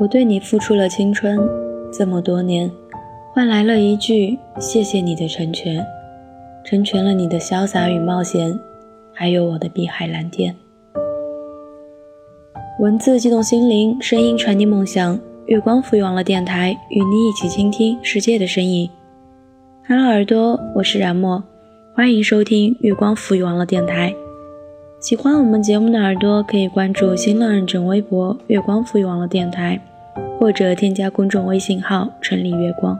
我对你付出了青春，这么多年，换来了一句谢谢你的成全，成全了你的潇洒与冒险，还有我的碧海蓝天。文字激动心灵，声音传递梦想。月光赋予网络电台，与你一起倾听世界的声音。Hello，耳朵，我是冉墨，欢迎收听月光赋予网络电台。喜欢我们节目的耳朵，可以关注新浪认证微博“月光赋予网络电台”，或者添加公众微信号“城里月光”。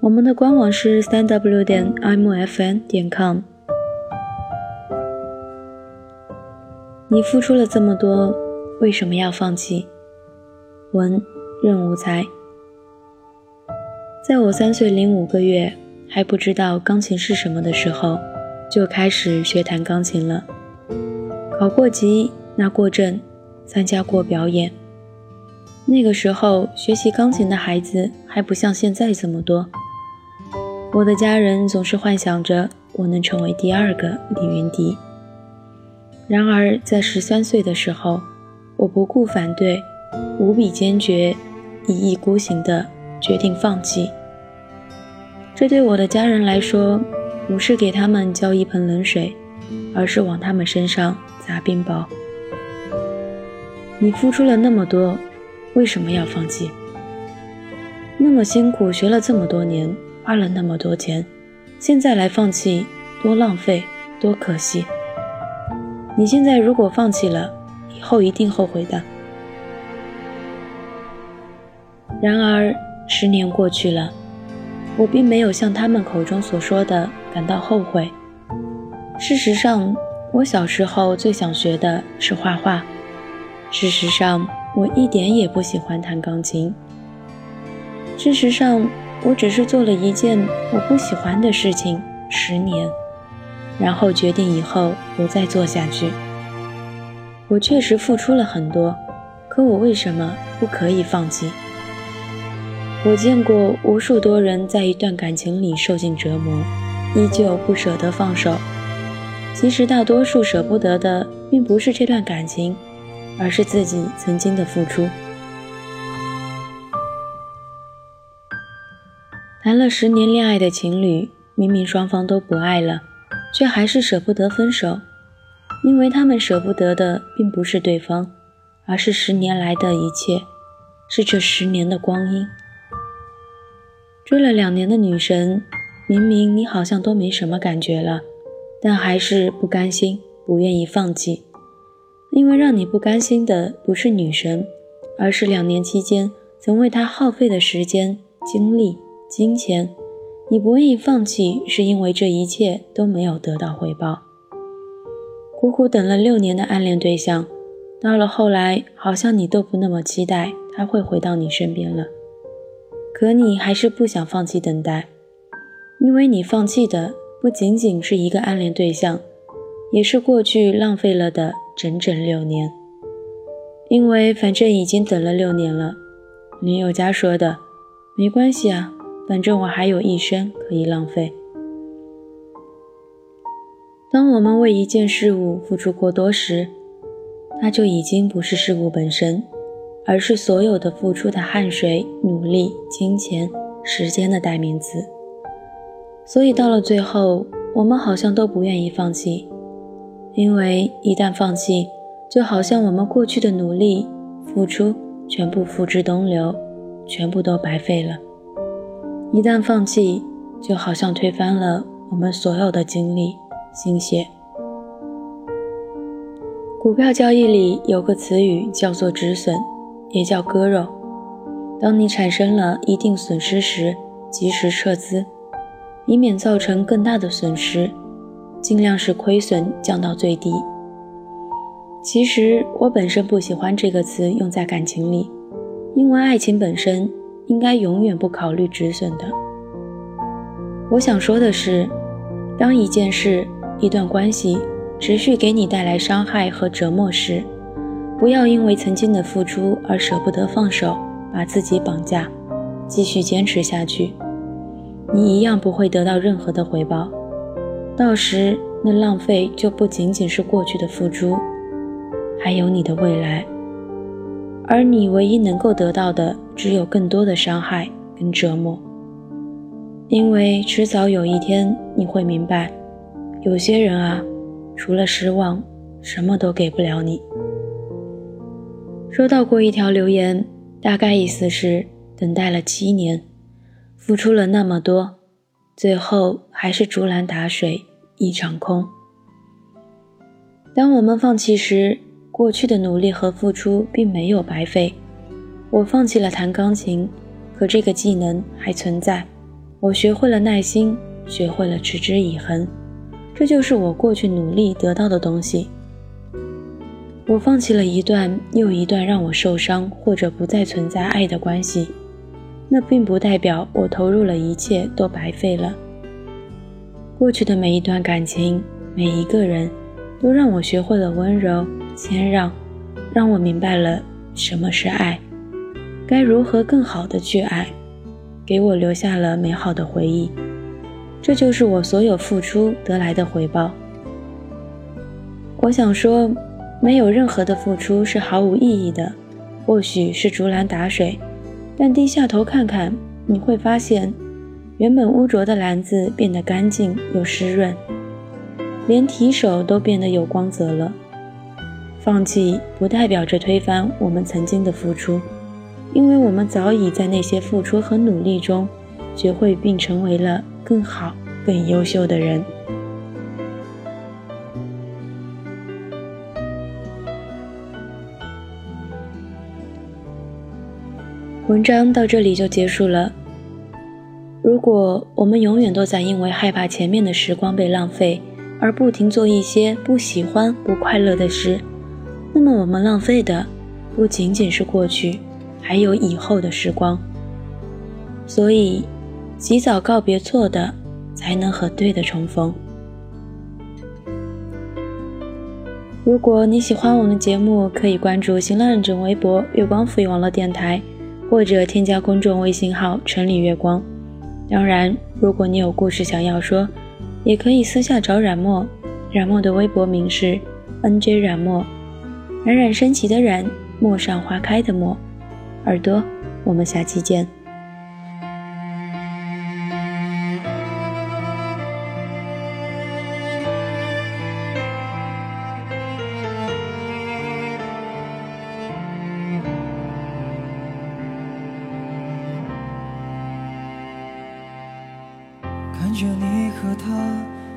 我们的官网是三 w 点 imfn 点 com。你付出了这么多，为什么要放弃？文任无才。在我三岁零五个月还不知道钢琴是什么的时候，就开始学弹钢琴了。考过级，拿过证，参加过表演。那个时候学习钢琴的孩子还不像现在这么多。我的家人总是幻想着我能成为第二个李云迪。然而在十三岁的时候，我不顾反对。无比坚决，一意孤行的决定放弃。这对我的家人来说，不是给他们浇一盆冷水，而是往他们身上砸冰雹。你付出了那么多，为什么要放弃？那么辛苦学了这么多年，花了那么多钱，现在来放弃，多浪费，多可惜。你现在如果放弃了，以后一定后悔的。然而，十年过去了，我并没有像他们口中所说的感到后悔。事实上，我小时候最想学的是画画。事实上，我一点也不喜欢弹钢琴。事实上，我只是做了一件我不喜欢的事情十年，然后决定以后不再做下去。我确实付出了很多，可我为什么不可以放弃？我见过无数多人在一段感情里受尽折磨，依旧不舍得放手。其实大多数舍不得的，并不是这段感情，而是自己曾经的付出。谈了十年恋爱的情侣，明明双方都不爱了，却还是舍不得分手，因为他们舍不得的并不是对方，而是十年来的一切，是这十年的光阴。追了两年的女神，明明你好像都没什么感觉了，但还是不甘心，不愿意放弃。因为让你不甘心的不是女神，而是两年期间曾为她耗费的时间、精力、金钱。你不愿意放弃，是因为这一切都没有得到回报。苦苦等了六年的暗恋对象，到了后来，好像你都不那么期待他会回到你身边了。可你还是不想放弃等待，因为你放弃的不仅仅是一个暗恋对象，也是过去浪费了的整整六年。因为反正已经等了六年了，林宥嘉说的，没关系啊，反正我还有一生可以浪费。当我们为一件事物付出过多时，那就已经不是事物本身。而是所有的付出的汗水、努力、金钱、时间的代名词。所以到了最后，我们好像都不愿意放弃，因为一旦放弃，就好像我们过去的努力、付出全部付之东流，全部都白费了。一旦放弃，就好像推翻了我们所有的精力、心血。股票交易里有个词语叫做止损。也叫割肉。当你产生了一定损失时，及时撤资，以免造成更大的损失，尽量使亏损降到最低。其实我本身不喜欢这个词用在感情里，因为爱情本身应该永远不考虑止损的。我想说的是，当一件事、一段关系持续给你带来伤害和折磨时，不要因为曾经的付出而舍不得放手，把自己绑架，继续坚持下去，你一样不会得到任何的回报。到时那浪费就不仅仅是过去的付出，还有你的未来。而你唯一能够得到的，只有更多的伤害跟折磨。因为迟早有一天你会明白，有些人啊，除了失望，什么都给不了你。收到过一条留言，大概意思是等待了七年，付出了那么多，最后还是竹篮打水一场空。当我们放弃时，过去的努力和付出并没有白费。我放弃了弹钢琴，可这个技能还存在。我学会了耐心，学会了持之以恒，这就是我过去努力得到的东西。我放弃了一段又一段让我受伤或者不再存在爱的关系，那并不代表我投入了一切都白费了。过去的每一段感情，每一个人，都让我学会了温柔、谦让，让我明白了什么是爱，该如何更好的去爱，给我留下了美好的回忆。这就是我所有付出得来的回报。我想说。没有任何的付出是毫无意义的，或许是竹篮打水，但低下头看看，你会发现，原本污浊的篮子变得干净又湿润，连提手都变得有光泽了。放弃不代表着推翻我们曾经的付出，因为我们早已在那些付出和努力中，学会并成为了更好、更优秀的人。文章到这里就结束了。如果我们永远都在因为害怕前面的时光被浪费，而不停做一些不喜欢、不快乐的事，那么我们浪费的不仅仅是过去，还有以后的时光。所以，及早告别错的，才能和对的重逢。如果你喜欢我们的节目，可以关注新浪认证微博“月光赋予网络电台”。或者添加公众微信号“城里月光”。当然，如果你有故事想要说，也可以私下找冉墨。冉墨的微博名是 “nj 冉墨”，冉冉升起的冉，陌上花开的陌。耳朵，我们下期见。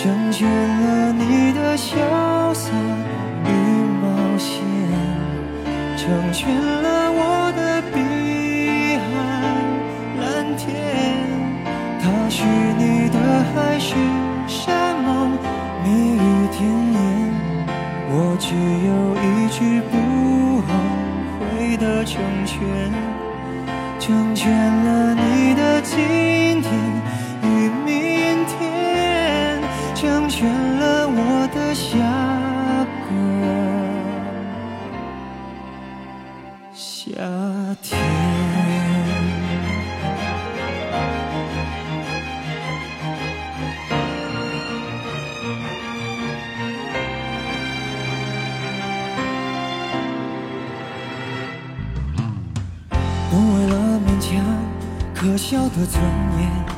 成全了你的潇洒与冒险，成全了我的碧海蓝天。他是你的海誓山盟，蜜语甜言，我只有一句不后悔的成全，成全了你的今天。成全了我的下个夏天。不为了勉强可笑的尊严。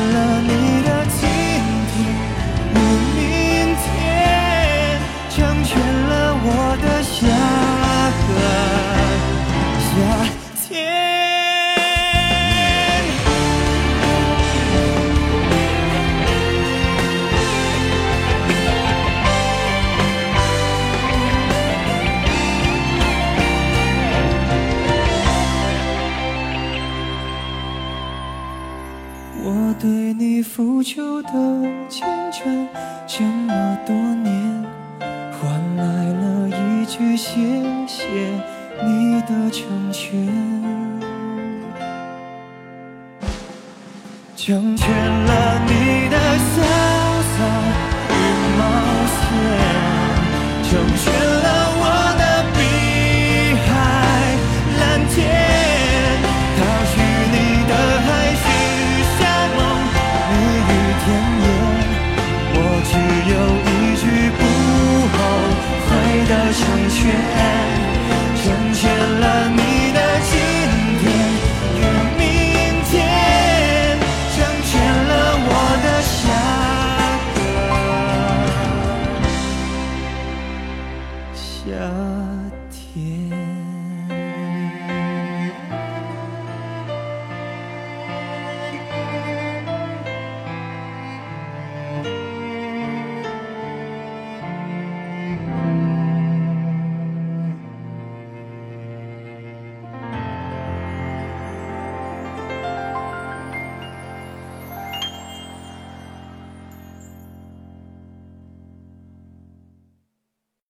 成全了你的潇洒。